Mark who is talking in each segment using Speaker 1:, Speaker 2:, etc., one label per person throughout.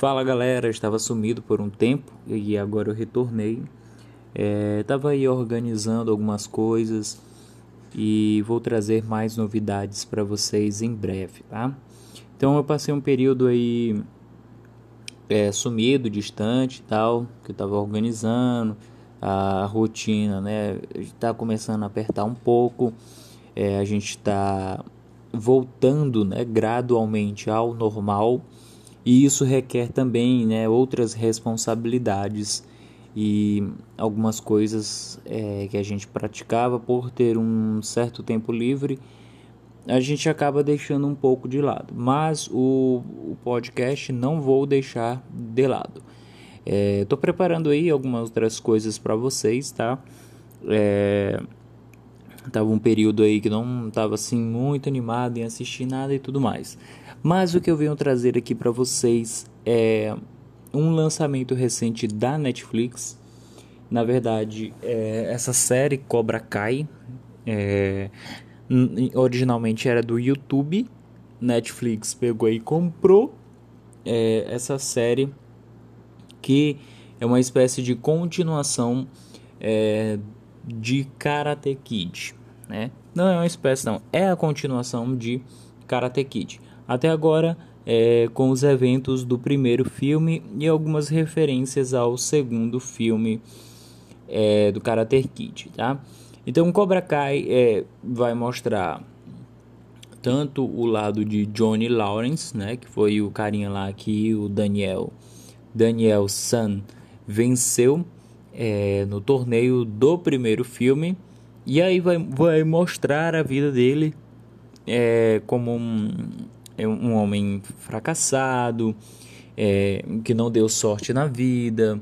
Speaker 1: Fala galera, estava sumido por um tempo e agora eu retornei. Estava é, aí organizando algumas coisas e vou trazer mais novidades para vocês em breve, tá? Então eu passei um período aí é, sumido, distante e tal, que eu estava organizando a rotina, né? Está começando a apertar um pouco, é, a gente está voltando, né, gradualmente ao normal e isso requer também né, outras responsabilidades e algumas coisas é, que a gente praticava por ter um certo tempo livre a gente acaba deixando um pouco de lado. Mas o, o podcast não vou deixar de lado. Estou é, preparando aí algumas outras coisas para vocês tá? É, tava um período aí que não estava assim muito animado em assistir nada e tudo mais mas o que eu venho trazer aqui para vocês é um lançamento recente da Netflix. Na verdade, é essa série Cobra Kai é, originalmente era do YouTube. Netflix pegou e comprou é, essa série que é uma espécie de continuação é, de Karate Kid, né? Não é uma espécie, não, é a continuação de Karate Kid. Até agora, é, com os eventos do primeiro filme e algumas referências ao segundo filme é, do Karate Kid, tá? Então, Cobra Kai é, vai mostrar tanto o lado de Johnny Lawrence, né, que foi o carinha lá que o Daniel Daniel San venceu é, no torneio do primeiro filme, e aí vai, vai mostrar a vida dele é, como um, é um homem fracassado, é, que não deu sorte na vida,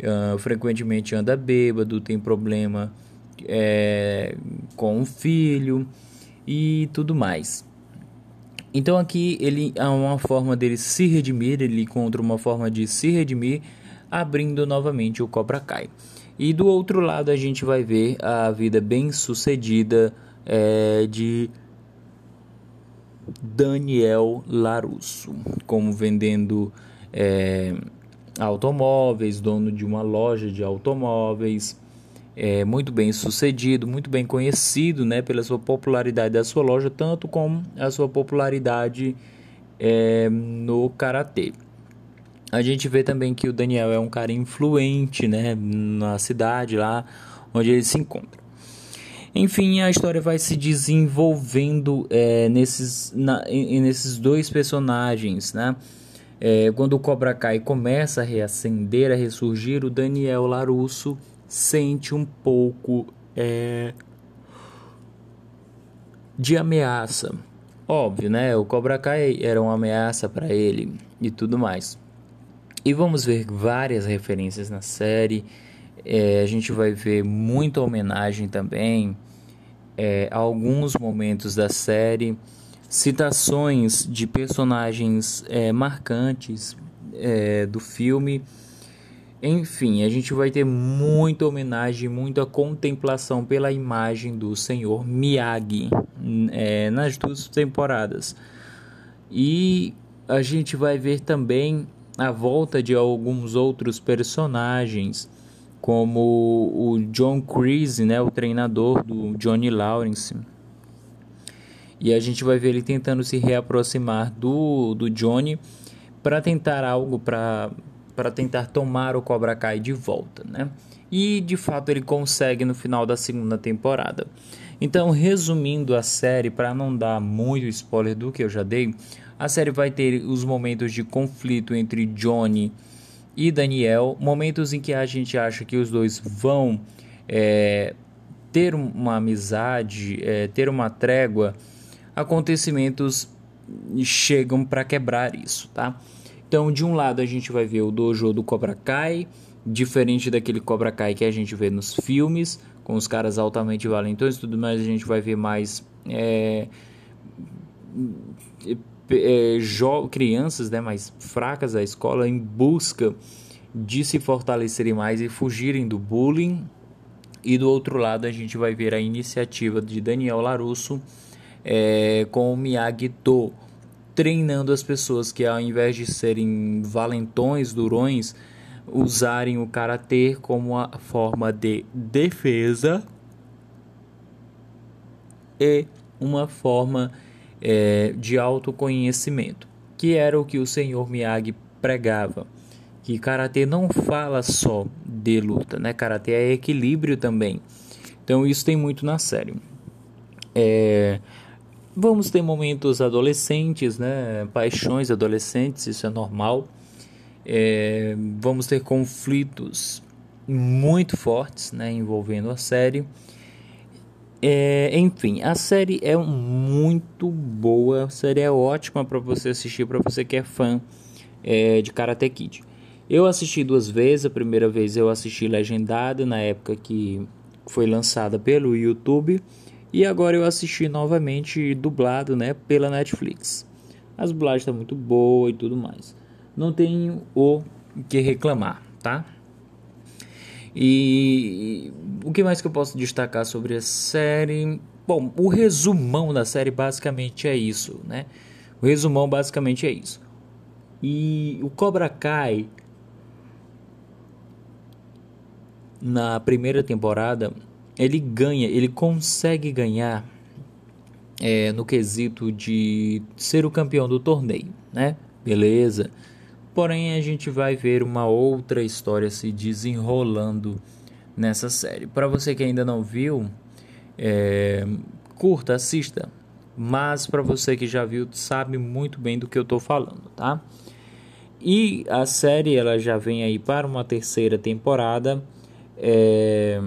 Speaker 1: uh, frequentemente anda bêbado, tem problema é, com o filho e tudo mais. Então aqui ele há uma forma dele se redimir, ele encontra uma forma de se redimir, abrindo novamente o Cobra Kai. E do outro lado a gente vai ver a vida bem sucedida é, de Daniel Larusso, como vendendo é, automóveis, dono de uma loja de automóveis, é, muito bem sucedido, muito bem conhecido né, pela sua popularidade da sua loja, tanto como a sua popularidade é, no karatê. A gente vê também que o Daniel é um cara influente né, na cidade lá onde ele se encontra. Enfim, a história vai se desenvolvendo é, nesses, na, nesses dois personagens, né? É, quando o Cobra Kai começa a reacender, a ressurgir, o Daniel Larusso sente um pouco é, de ameaça. Óbvio, né? O Cobra Kai era uma ameaça para ele e tudo mais. E vamos ver várias referências na série. É, a gente vai ver muita homenagem também é, a alguns momentos da série, citações de personagens é, marcantes é, do filme. Enfim, a gente vai ter muita homenagem, muita contemplação pela imagem do senhor Miyagi é, nas duas temporadas. E a gente vai ver também a volta de alguns outros personagens, como o John Creasy, né, o treinador do Johnny Lawrence. E a gente vai ver ele tentando se reaproximar do, do Johnny para tentar algo para tentar tomar o Cobra Kai de volta, né? E de fato ele consegue no final da segunda temporada. Então, resumindo a série, para não dar muito spoiler do que eu já dei, a série vai ter os momentos de conflito entre Johnny e Daniel, momentos em que a gente acha que os dois vão é, ter uma amizade, é, ter uma trégua, acontecimentos chegam para quebrar isso, tá? Então, de um lado a gente vai ver o dojo do Cobra Kai, diferente daquele Cobra Kai que a gente vê nos filmes, com os caras altamente valentões e tudo mais, a gente vai ver mais é, é, crianças né, mais fracas da escola em busca de se fortalecerem mais e fugirem do bullying. E do outro lado, a gente vai ver a iniciativa de Daniel Larusso é, com o Miyagi-Do, treinando as pessoas que ao invés de serem valentões, durões, usarem o karatê como uma forma de defesa e uma forma é, de autoconhecimento, que era o que o senhor Miyagi pregava. Que karatê não fala só de luta, né? Karatê é equilíbrio também. Então isso tem muito na série. É, vamos ter momentos adolescentes, né? Paixões adolescentes, isso é normal. É, vamos ter conflitos muito fortes, né? Envolvendo a série. É, enfim, a série é muito boa, a série é ótima para você assistir, para você que é fã é, de Karate Kid. Eu assisti duas vezes, a primeira vez eu assisti legendada na época que foi lançada pelo YouTube e agora eu assisti novamente dublado, né, pela Netflix. As dublagens estão muito boa e tudo mais. Não tenho o que reclamar, tá? E o que mais que eu posso destacar sobre a série? Bom, o resumão da série basicamente é isso, né? O resumão basicamente é isso. E o Cobra Kai na primeira temporada ele ganha, ele consegue ganhar é, no quesito de ser o campeão do torneio, né? Beleza. Porém, a gente vai ver uma outra história se desenrolando nessa série. Para você que ainda não viu, é, curta, assista. Mas para você que já viu, sabe muito bem do que eu estou falando, tá? E a série ela já vem aí para uma terceira temporada. É,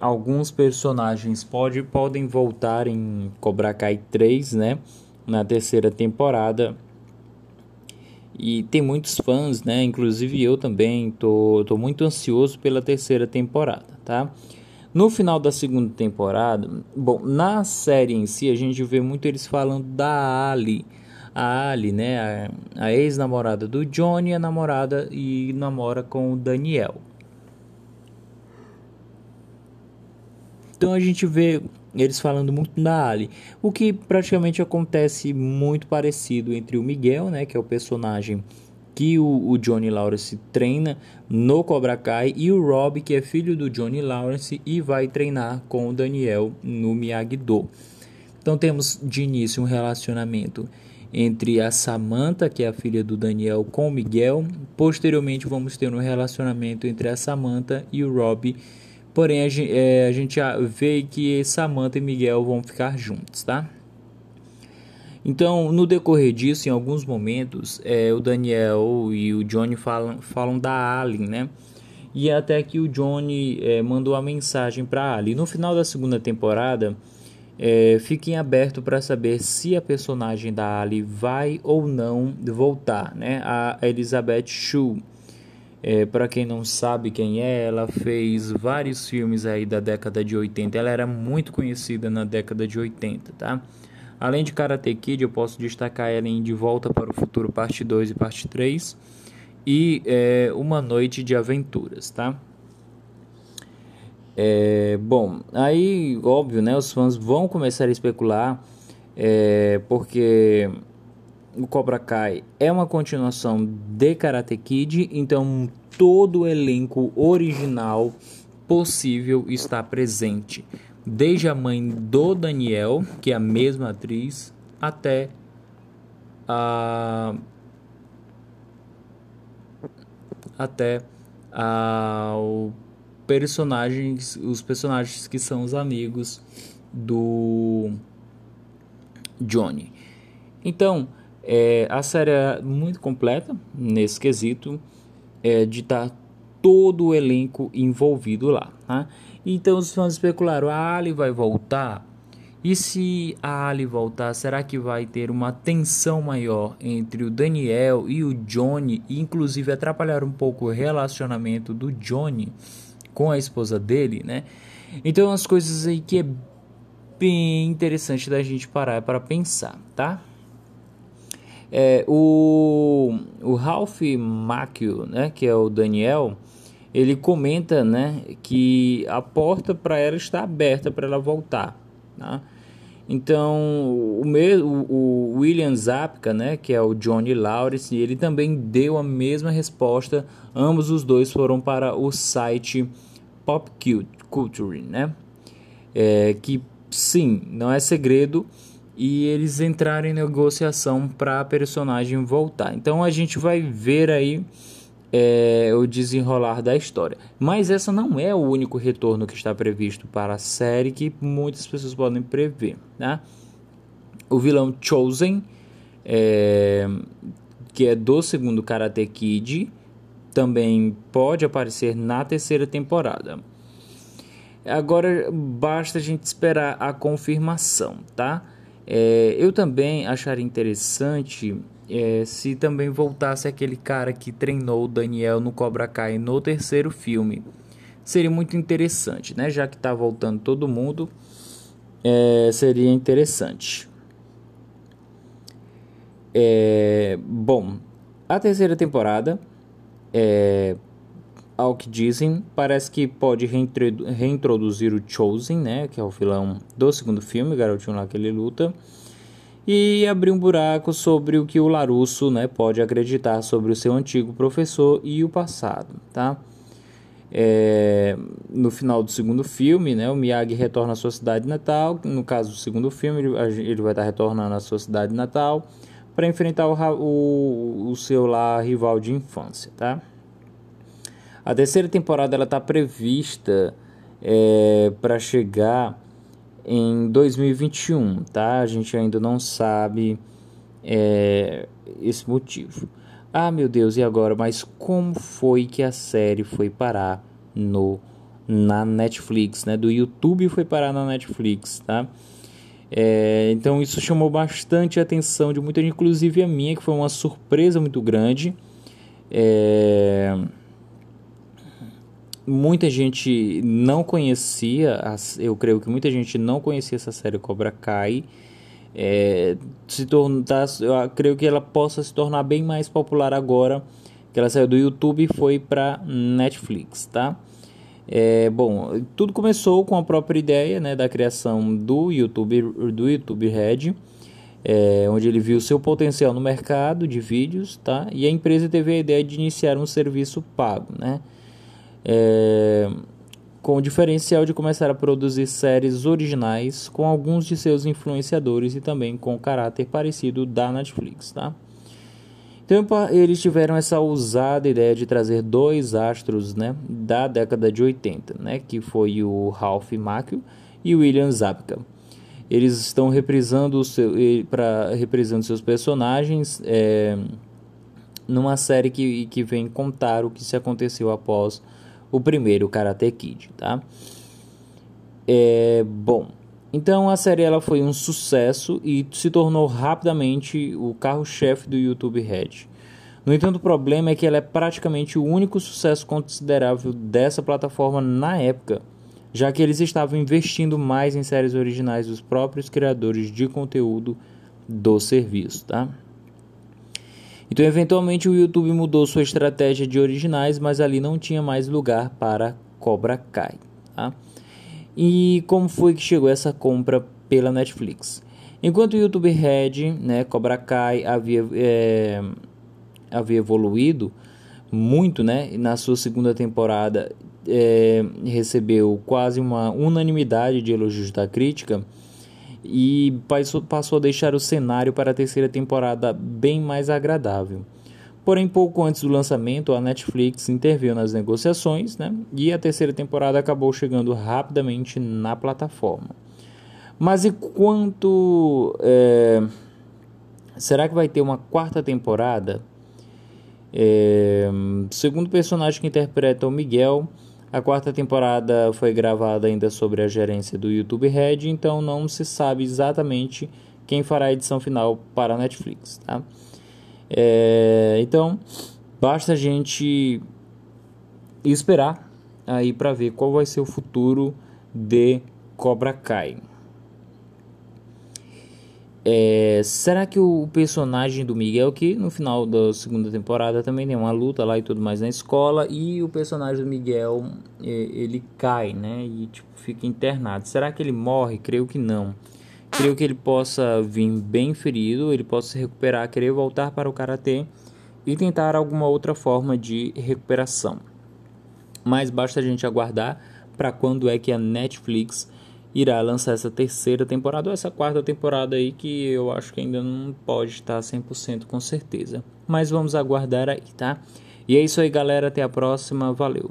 Speaker 1: alguns personagens pode, podem voltar em Cobra Kai 3, né? Na terceira temporada e tem muitos fãs, né? Inclusive eu também tô, tô muito ansioso pela terceira temporada, tá? No final da segunda temporada, bom, na série em si a gente vê muito eles falando da Ali, a Ali, né, a, a ex-namorada do Johnny, a namorada e namora com o Daniel. Então a gente vê eles falando muito da Ali, o que praticamente acontece muito parecido entre o Miguel, né, que é o personagem que o, o, Johnny Lawrence treina no Cobra Kai e o Rob, que é filho do Johnny Lawrence e vai treinar com o Daniel no Miyagi-Do. Então temos de início um relacionamento entre a Samantha, que é a filha do Daniel, com o Miguel. Posteriormente vamos ter um relacionamento entre a Samantha e o Rob Porém, a gente, é, a gente vê que Samantha e Miguel vão ficar juntos, tá? Então, no decorrer disso, em alguns momentos, é, o Daniel e o Johnny falam, falam da Alien, né? E até que o Johnny é, mandou a mensagem para Ali. No final da segunda temporada, é, fiquem aberto para saber se a personagem da Ali vai ou não voltar, né? A Elizabeth Shue. É, para quem não sabe quem é, ela fez vários filmes aí da década de 80. Ela era muito conhecida na década de 80, tá? Além de Karate Kid, eu posso destacar ela em De Volta para o Futuro, parte 2 e parte 3. E é, Uma Noite de Aventuras, tá? É, bom, aí, óbvio, né? Os fãs vão começar a especular, é, porque o Cobra Kai é uma continuação de Karate Kid, então todo o elenco original possível está presente, desde a mãe do Daniel, que é a mesma atriz, até a até a, o personagens, os personagens que são os amigos do Johnny. Então, é, a série é muito completa nesse quesito é, de estar tá todo o elenco envolvido lá. Tá? Então os fãs especularam: a Ali vai voltar? E se a Ali voltar, será que vai ter uma tensão maior entre o Daniel e o Johnny, e inclusive atrapalhar um pouco o relacionamento do Johnny com a esposa dele, né? Então as coisas aí que é bem interessante da gente parar para pensar, tá? É, o, o Ralph Macchio, né, que é o Daniel, ele comenta né, que a porta para ela está aberta para ela voltar. Tá? Então, o, o, o William Zapka, né, que é o Johnny Lawrence, ele também deu a mesma resposta. Ambos os dois foram para o site Pop Culture, né? É, que sim, não é segredo e eles entraram em negociação para a personagem voltar. Então a gente vai ver aí é, o desenrolar da história. Mas essa não é o único retorno que está previsto para a série que muitas pessoas podem prever. Né? O vilão Chosen, é, que é do segundo Karate Kid, também pode aparecer na terceira temporada. Agora basta a gente esperar a confirmação, tá? É, eu também acharia interessante é, se também voltasse aquele cara que treinou o Daniel no Cobra Kai no terceiro filme. Seria muito interessante, né? Já que tá voltando todo mundo, é, seria interessante. É, bom, a terceira temporada, é, ao que dizem, parece que pode reintroduzir o Chosen, né? Que é o vilão do segundo filme, garotinho lá que ele luta e abrir um buraco sobre o que o Larusso né, pode acreditar sobre o seu antigo professor e o passado. Tá? É, no final do segundo filme, né, o Miyagi retorna à sua cidade natal. No caso do segundo filme, ele, ele vai estar retornando à sua cidade natal para enfrentar o, o, o, seu lá rival de infância. Tá? A terceira temporada está prevista é, para chegar em 2021, tá? A gente ainda não sabe é, esse motivo. Ah, meu Deus, e agora? Mas como foi que a série foi parar no na Netflix, né? Do YouTube foi parar na Netflix, tá? É, então isso chamou bastante a atenção de muita gente, inclusive a minha, que foi uma surpresa muito grande. É muita gente não conhecia, eu creio que muita gente não conhecia essa série Cobra Kai. É, se tornar, tá, eu creio que ela possa se tornar bem mais popular agora que ela saiu do YouTube e foi para Netflix, tá? É, bom, tudo começou com a própria ideia, né, da criação do YouTube do YouTube Red, é, onde ele viu seu potencial no mercado de vídeos, tá? E a empresa teve a ideia de iniciar um serviço pago, né? É, com o diferencial de começar a produzir séries originais com alguns de seus influenciadores e também com o caráter parecido da Netflix, tá? Então eles tiveram essa ousada ideia de trazer dois astros, né, da década de 80, né, que foi o Ralph Macchio e o William Zabka. Eles estão reprisando seu, para reprisando seus personagens é, numa série que, que vem contar o que se aconteceu após o primeiro Karate Kid, tá? É, bom, então a série ela foi um sucesso e se tornou rapidamente o carro-chefe do YouTube Red. No entanto, o problema é que ela é praticamente o único sucesso considerável dessa plataforma na época, já que eles estavam investindo mais em séries originais dos próprios criadores de conteúdo do serviço, tá? Então, eventualmente, o YouTube mudou sua estratégia de originais, mas ali não tinha mais lugar para Cobra Kai. Tá? E como foi que chegou essa compra pela Netflix? Enquanto o YouTube Red, né, Cobra Kai havia, é, havia evoluído muito, né, na sua segunda temporada é, recebeu quase uma unanimidade de elogios da crítica e passou a deixar o cenário para a terceira temporada bem mais agradável. Porém, pouco antes do lançamento, a Netflix interveio nas negociações né, e a terceira temporada acabou chegando rapidamente na plataforma. Mas e quanto. É, será que vai ter uma quarta temporada? É, segundo o personagem que interpreta o Miguel, a quarta temporada foi gravada ainda sobre a gerência do YouTube Red, então não se sabe exatamente quem fará a edição final para a Netflix, tá? É, então, basta a gente esperar aí para ver qual vai ser o futuro de Cobra Kai. É, será que o personagem do Miguel, que no final da segunda temporada também tem uma luta lá e tudo mais na escola, e o personagem do Miguel ele cai, né? E tipo, fica internado. Será que ele morre? Creio que não. Creio que ele possa vir bem ferido, ele possa se recuperar, querer voltar para o karatê e tentar alguma outra forma de recuperação. Mas basta a gente aguardar para quando é que a Netflix irá lançar essa terceira temporada ou essa quarta temporada aí que eu acho que ainda não pode estar 100% com certeza. Mas vamos aguardar aí, tá? E é isso aí, galera. Até a próxima. Valeu.